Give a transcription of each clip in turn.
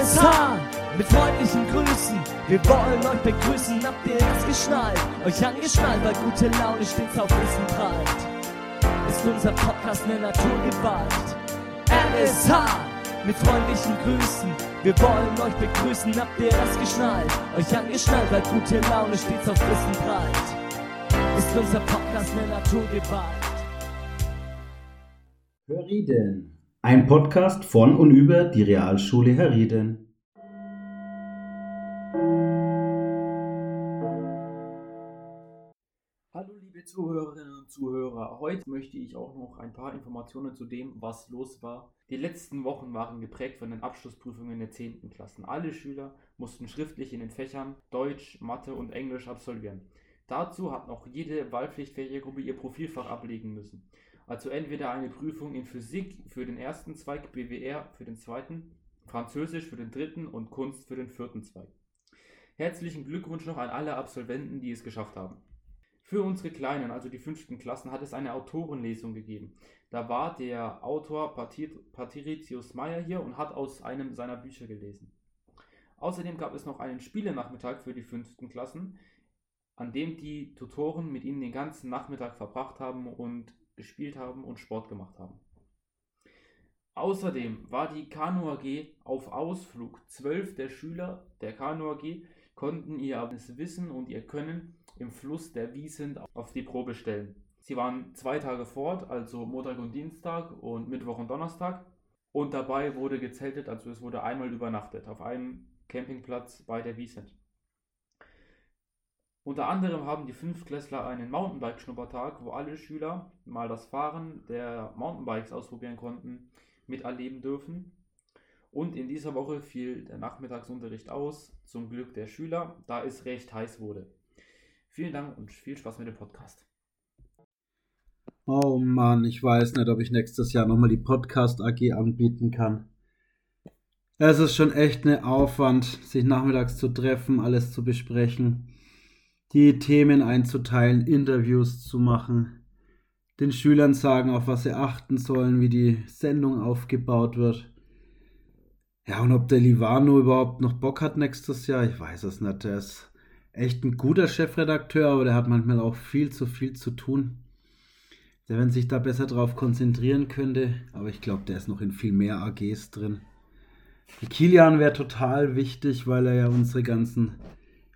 LSH mit freundlichen Grüßen. Wir wollen euch begrüßen, habt ihr es geschnallt? Euch angeschnallt, weil gute Laune stets auf Wissen prallt. Ist unser Podcast eine Naturgewalt? LSH mit freundlichen Grüßen. Wir wollen euch begrüßen, habt ihr es geschnallt? Euch angeschnallt, weil gute Laune stets auf Wissen prallt. Ist unser Podcast eine Naturgewalt? Hörrieden. Ein Podcast von und über die Realschule Herrieden. Hallo liebe Zuhörerinnen und Zuhörer, heute möchte ich auch noch ein paar Informationen zu dem, was los war. Die letzten Wochen waren geprägt von den Abschlussprüfungen der 10. Klassen. Alle Schüler mussten schriftlich in den Fächern Deutsch, Mathe und Englisch absolvieren. Dazu hat noch jede wahlpflichtfähige Gruppe ihr Profilfach ablegen müssen. Also entweder eine Prüfung in Physik für den ersten Zweig, BWR für den zweiten, Französisch für den dritten und Kunst für den vierten Zweig. Herzlichen Glückwunsch noch an alle Absolventen, die es geschafft haben. Für unsere Kleinen, also die fünften Klassen, hat es eine Autorenlesung gegeben. Da war der Autor Patricius Meyer hier und hat aus einem seiner Bücher gelesen. Außerdem gab es noch einen Spielenachmittag für die fünften Klassen, an dem die Tutoren mit ihnen den ganzen Nachmittag verbracht haben und gespielt haben und Sport gemacht haben. Außerdem war die Kanu AG auf Ausflug. Zwölf der Schüler der Kanu AG konnten ihr Wissen und ihr Können im Fluss der Wiesent auf die Probe stellen. Sie waren zwei Tage fort, also Montag und Dienstag und Mittwoch und Donnerstag. Und dabei wurde gezeltet, also es wurde einmal übernachtet auf einem Campingplatz bei der Wiesent. Unter anderem haben die Fünftklässler einen Mountainbike-Schnuppertag, wo alle Schüler mal das Fahren der Mountainbikes ausprobieren konnten, miterleben dürfen. Und in dieser Woche fiel der Nachmittagsunterricht aus, zum Glück der Schüler, da es recht heiß wurde. Vielen Dank und viel Spaß mit dem Podcast. Oh Mann, ich weiß nicht, ob ich nächstes Jahr nochmal die Podcast AG anbieten kann. Es ist schon echt eine Aufwand, sich nachmittags zu treffen, alles zu besprechen die Themen einzuteilen, Interviews zu machen, den Schülern sagen, auf was sie achten sollen, wie die Sendung aufgebaut wird. Ja, und ob der Livano überhaupt noch Bock hat nächstes Jahr, ich weiß es nicht. Der ist echt ein guter Chefredakteur, aber der hat manchmal auch viel zu viel zu tun. Der, wenn sich da besser drauf konzentrieren könnte, aber ich glaube, der ist noch in viel mehr AGs drin. Kilian wäre total wichtig, weil er ja unsere ganzen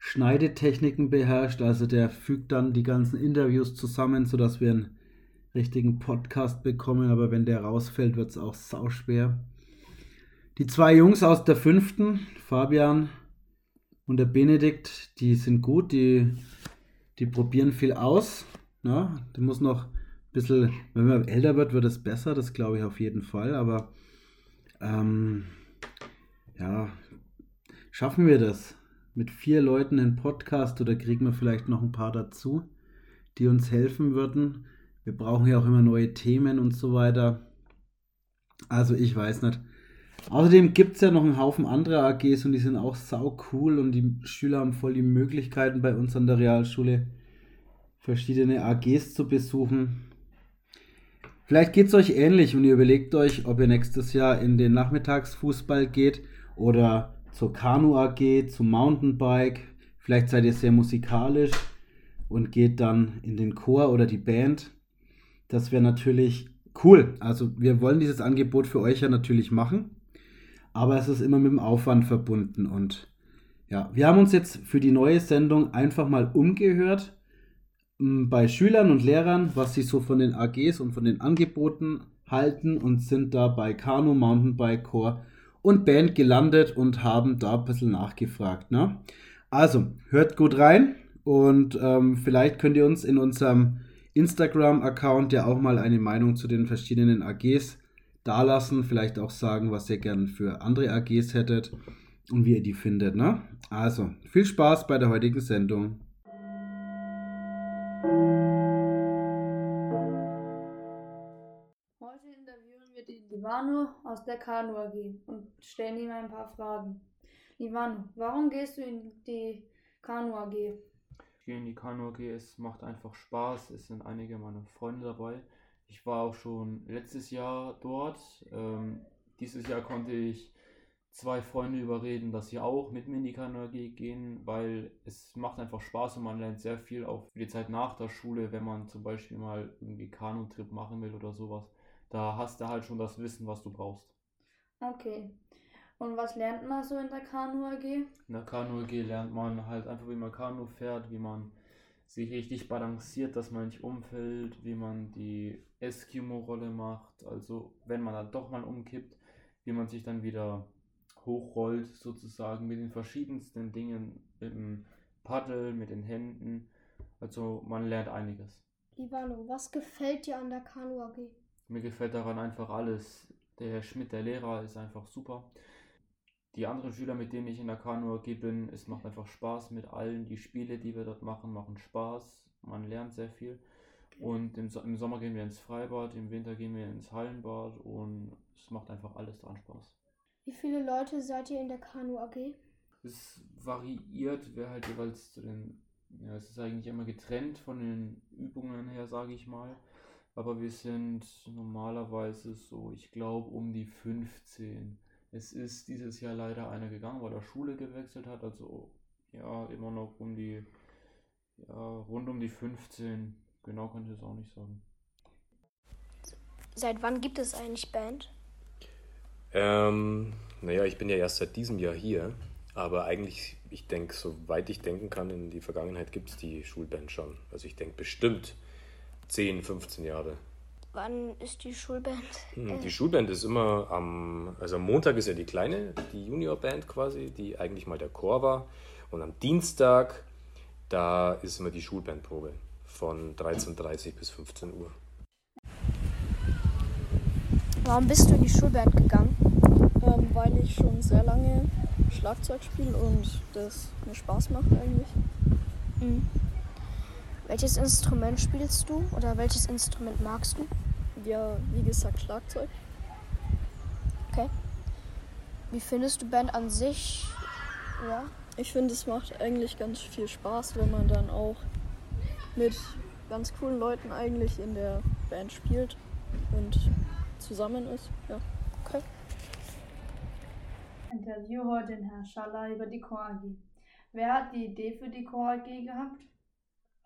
Schneidetechniken beherrscht. Also der fügt dann die ganzen Interviews zusammen, sodass wir einen richtigen Podcast bekommen. Aber wenn der rausfällt, wird es auch sauschwer. Die zwei Jungs aus der fünften, Fabian und der Benedikt, die sind gut, die, die probieren viel aus. Ja, ne? die muss noch ein bisschen, wenn man älter wird, wird es besser, das glaube ich auf jeden Fall. Aber ähm, ja, schaffen wir das? Mit vier Leuten einen Podcast oder kriegen wir vielleicht noch ein paar dazu, die uns helfen würden. Wir brauchen ja auch immer neue Themen und so weiter. Also ich weiß nicht. Außerdem gibt es ja noch einen Haufen andere AGs und die sind auch sau cool und die Schüler haben voll die Möglichkeiten bei uns an der Realschule verschiedene AGs zu besuchen. Vielleicht geht es euch ähnlich und ihr überlegt euch, ob ihr nächstes Jahr in den Nachmittagsfußball geht oder zur Kanu AG, zum Mountainbike. Vielleicht seid ihr sehr musikalisch und geht dann in den Chor oder die Band. Das wäre natürlich cool. Also wir wollen dieses Angebot für euch ja natürlich machen, aber es ist immer mit dem Aufwand verbunden. Und ja, wir haben uns jetzt für die neue Sendung einfach mal umgehört bei Schülern und Lehrern, was sie so von den AGs und von den Angeboten halten und sind da bei Kanu, Mountainbike, Chor und Band gelandet und haben da ein bisschen nachgefragt. Ne? Also, hört gut rein und ähm, vielleicht könnt ihr uns in unserem Instagram-Account ja auch mal eine Meinung zu den verschiedenen AGs dalassen. Vielleicht auch sagen, was ihr gern für andere AGs hättet und wie ihr die findet. Ne? Also, viel Spaß bei der heutigen Sendung. Livano aus der Kanu AG und stellen ihm ein paar Fragen. Livano, warum gehst du in die Kanu AG? Ich gehe in die Kanu AG, es macht einfach Spaß, es sind einige meiner Freunde dabei. Ich war auch schon letztes Jahr dort. Ähm, dieses Jahr konnte ich zwei Freunde überreden, dass sie auch mit mir in die Kanu AG gehen, weil es macht einfach Spaß und man lernt sehr viel auch für die Zeit nach der Schule, wenn man zum Beispiel mal irgendwie Kanutrip machen will oder sowas. Da hast du halt schon das Wissen, was du brauchst. Okay. Und was lernt man so in der Kanu AG? In der Kanu AG lernt man halt einfach, wie man Kanu fährt, wie man sich richtig balanciert, dass man nicht umfällt, wie man die Eskimo-Rolle macht, also wenn man dann doch mal umkippt, wie man sich dann wieder hochrollt, sozusagen mit den verschiedensten Dingen, mit dem Paddel, mit den Händen. Also man lernt einiges. Ivano, was gefällt dir an der Kanu AG? Mir gefällt daran einfach alles. Der Herr Schmidt, der Lehrer, ist einfach super. Die anderen Schüler, mit denen ich in der Kanu AG bin, es macht einfach Spaß mit allen. Die Spiele, die wir dort machen, machen Spaß. Man lernt sehr viel. Und im, im Sommer gehen wir ins Freibad, im Winter gehen wir ins Hallenbad und es macht einfach alles dran Spaß. Wie viele Leute seid ihr in der Kanu AG? Es variiert, wer halt jeweils zu den. Ja, es ist eigentlich immer getrennt von den Übungen her, sage ich mal. Aber wir sind normalerweise so, ich glaube, um die 15. Es ist dieses Jahr leider einer gegangen, weil er Schule gewechselt hat. Also ja, immer noch um die, ja, rund um die 15. Genau kann ich es auch nicht sagen. Seit wann gibt es eigentlich Band? Ähm, naja, ich bin ja erst seit diesem Jahr hier, aber eigentlich, ich denke, soweit ich denken kann, in die Vergangenheit gibt es die Schulband schon. Also ich denke bestimmt 10, 15 Jahre. Wann ist die Schulband? Hm, Die Schulband ist immer am, also am Montag ist ja die kleine, die Juniorband quasi, die eigentlich mal der Chor war. Und am Dienstag, da ist immer die Schulbandprobe von 13.30 bis 15 Uhr. Warum bist du in die Schulband gegangen? ähm, weil ich schon sehr lange Schlagzeug spiele und das mir Spaß macht eigentlich. Mhm. Welches Instrument spielst du oder welches Instrument magst du? Ja, wie gesagt, Schlagzeug. Okay. Wie findest du Band an sich? Ja. Ich finde, es macht eigentlich ganz viel Spaß, wenn man dann auch mit ganz coolen Leuten eigentlich in der Band spielt und zusammen ist. Ja. Okay. Interview heute den Herrn Schaller über die Chor AG. Wer hat die Idee für die Chor AG gehabt?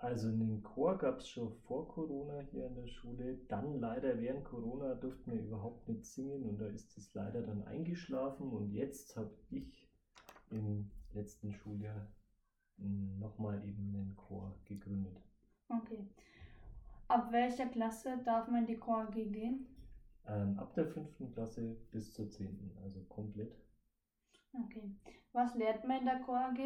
Also einen Chor gab es schon vor Corona hier in der Schule. Dann leider während Corona durften wir überhaupt nicht singen und da ist es leider dann eingeschlafen. Und jetzt habe ich im letzten Schuljahr nochmal eben einen Chor gegründet. Okay. Ab welcher Klasse darf man in die Chor AG gehen? Ähm, ab der fünften Klasse bis zur zehnten, also komplett. Okay. Was lernt man in der Chor AG?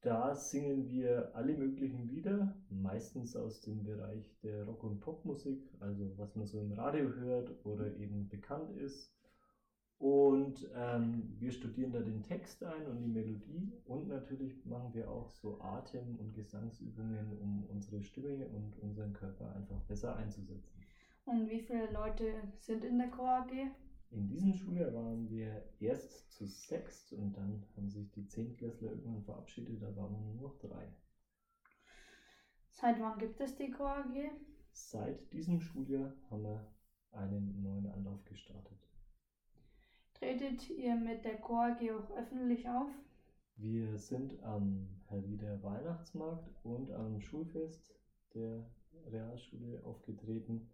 Da singen wir alle möglichen Lieder, meistens aus dem Bereich der Rock- und Popmusik, also was man so im Radio hört oder eben bekannt ist. Und ähm, wir studieren da den Text ein und die Melodie und natürlich machen wir auch so Atem- und Gesangsübungen, um unsere Stimme und unseren Körper einfach besser einzusetzen. Und wie viele Leute sind in der Chor AG? In diesem Schuljahr waren wir erst zu sechst und dann haben sich die Zehntklässler irgendwann verabschiedet, da waren wir nur noch drei. Seit wann gibt es die Chor AG? Seit diesem Schuljahr haben wir einen neuen Anlauf gestartet. Tretet ihr mit der Chor AG auch öffentlich auf? Wir sind am Herrieder Weihnachtsmarkt und am Schulfest der Realschule aufgetreten.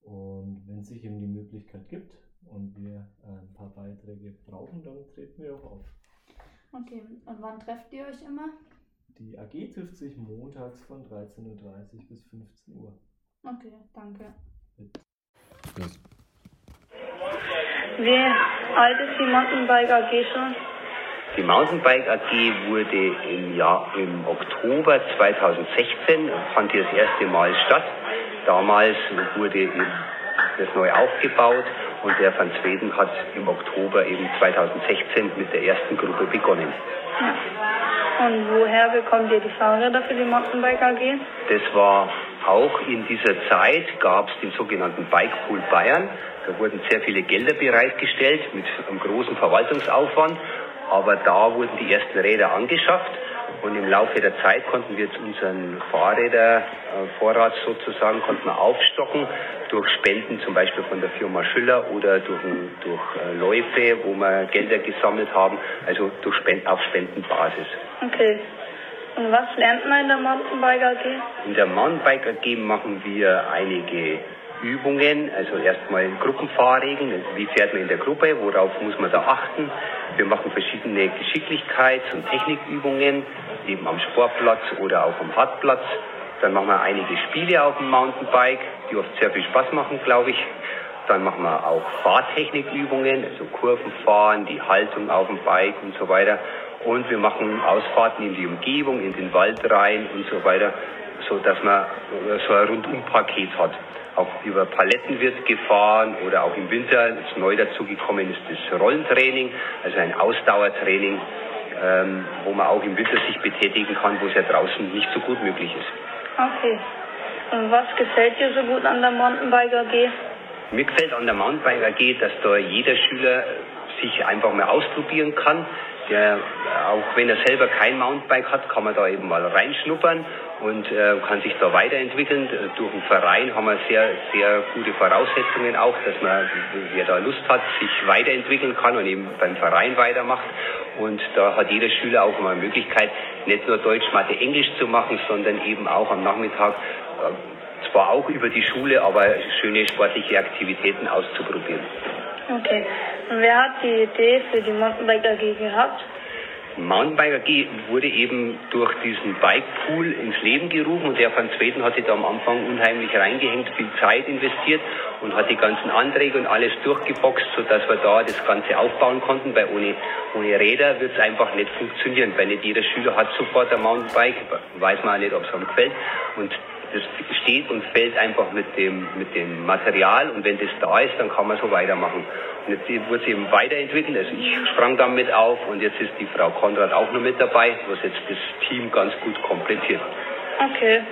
Und wenn es sich eben die Möglichkeit gibt und wir ein paar Beiträge brauchen, dann treten wir auch auf. Okay. Und wann trefft ihr euch immer? Die AG trifft sich montags von 13.30 Uhr bis 15 Uhr. Okay, danke. Wie alt ist die Mountainbike AG schon? Die Mountainbike AG wurde im Jahr, im Oktober 2016, fand hier das erste Mal statt. Damals wurde das neu aufgebaut und der Van Zweden hat im Oktober eben 2016 mit der ersten Gruppe begonnen. Und woher bekommt ihr die Fahrräder für die Mountainbike AG? Das war auch in dieser Zeit, gab es den sogenannten Bike Pool Bayern. Da wurden sehr viele Gelder bereitgestellt mit einem großen Verwaltungsaufwand. Aber da wurden die ersten Räder angeschafft und im Laufe der Zeit konnten wir jetzt unseren Fahrrädervorrat sozusagen konnten wir aufstocken durch Spenden, zum Beispiel von der Firma Schüller oder durch, durch äh, Läufe, wo wir Gelder gesammelt haben, also durch Spenden, auf Spendenbasis. Okay. Und was lernt man in der Mountainbike AG? In der Mountainbike AG machen wir einige Übungen, also erstmal Gruppenfahrregeln, wie fährt man in der Gruppe, worauf muss man da achten. Wir machen verschiedene Geschicklichkeits- und Technikübungen, eben am Sportplatz oder auch am Hartplatz. Dann machen wir einige Spiele auf dem Mountainbike, die oft sehr viel Spaß machen, glaube ich. Dann machen wir auch Fahrtechnikübungen, also Kurvenfahren, die Haltung auf dem Bike und so weiter. Und wir machen Ausfahrten in die Umgebung, in den Wald rein und so weiter, so dass man so ein Rundumpaket hat. Auch über Paletten wird gefahren oder auch im Winter, jetzt neu dazugekommen ist das Rollentraining, also ein Ausdauertraining, ähm, wo man auch im Winter sich betätigen kann, wo es ja draußen nicht so gut möglich ist. Okay. Und was gefällt dir so gut an der Mountainbike AG? Mir gefällt an der Mountainbike AG, dass da jeder Schüler sich einfach mal ausprobieren kann. Der, auch wenn er selber kein Mountainbike hat, kann man da eben mal reinschnuppern und äh, kann sich da weiterentwickeln. Durch den Verein haben wir sehr, sehr gute Voraussetzungen auch, dass man, wer da Lust hat, sich weiterentwickeln kann und eben beim Verein weitermacht. Und da hat jeder Schüler auch mal Möglichkeit, nicht nur Deutsch, Mathe, Englisch zu machen, sondern eben auch am Nachmittag äh, zwar auch über die Schule, aber schöne sportliche Aktivitäten auszuprobieren. Okay. Und wer hat die Idee für die Mountainbike AG gehabt? Mountainbike AG wurde eben durch diesen Bikepool ins Leben gerufen und der Van Zweden hatte da am Anfang unheimlich reingehängt, viel Zeit investiert und hat die ganzen Anträge und alles durchgeboxt, sodass wir da das Ganze aufbauen konnten, weil ohne, ohne Räder wird es einfach nicht funktionieren, weil nicht jeder Schüler hat sofort ein Mountainbike, weiß man auch nicht, ob es ihm gefällt und das steht und fällt einfach mit dem, mit dem Material und wenn das da ist, dann kann man so weitermachen. Und jetzt wurde es eben weiterentwickelt, also ich sprang damit auf und jetzt ist die Frau Konrad auch noch mit dabei, was jetzt das Team ganz gut komplettiert. Okay.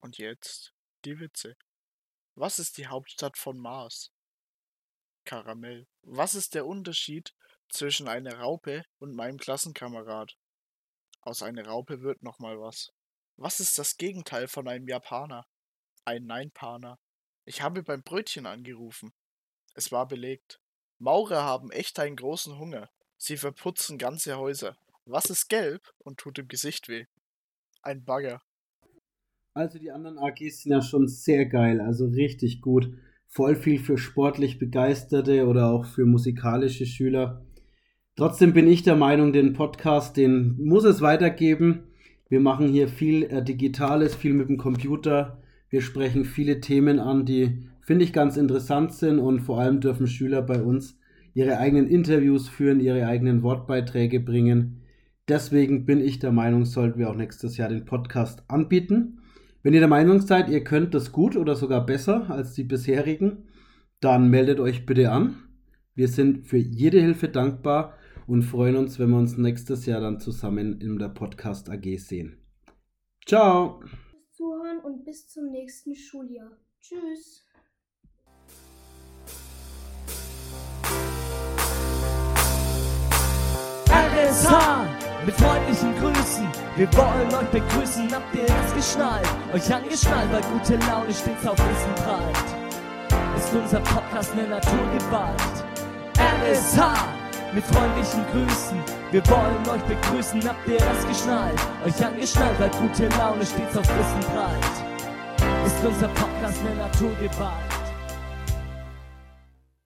Und jetzt die Witze. Was ist die Hauptstadt von Mars? Karamell. Was ist der Unterschied zwischen einer Raupe und meinem Klassenkamerad? Aus einer Raupe wird noch mal was. Was ist das Gegenteil von einem Japaner? Ein Neinpaner. Ich habe beim Brötchen angerufen. Es war belegt. Maurer haben echt einen großen Hunger. Sie verputzen ganze Häuser. Was ist gelb und tut im Gesicht weh? Ein Bagger. Also die anderen AGs sind ja schon sehr geil, also richtig gut. Voll viel für sportlich Begeisterte oder auch für musikalische Schüler. Trotzdem bin ich der Meinung, den Podcast, den muss es weitergeben. Wir machen hier viel äh, Digitales, viel mit dem Computer. Wir sprechen viele Themen an, die finde ich ganz interessant sind und vor allem dürfen Schüler bei uns ihre eigenen Interviews führen, ihre eigenen Wortbeiträge bringen. Deswegen bin ich der Meinung, sollten wir auch nächstes Jahr den Podcast anbieten. Wenn ihr der Meinung seid, ihr könnt das gut oder sogar besser als die bisherigen, dann meldet euch bitte an. Wir sind für jede Hilfe dankbar und freuen uns, wenn wir uns nächstes Jahr dann zusammen in der Podcast AG sehen. Ciao! Zuhören und bis zum nächsten Schuljahr. Tschüss! RSH mit freundlichen Grüßen. Wir wollen euch begrüßen, habt ihr es geschnallt? Euch angeschnallt, weil gute Laune stets auf Wissen prallt. Ist unser Podcast eine Naturgewalt? RSH mit freundlichen Grüßen. Wir wollen euch begrüßen, habt ihr es geschnallt? Euch angeschnallt, weil gute Laune stets auf Wissen prallt. Ist unser Podcast eine Naturgewalt?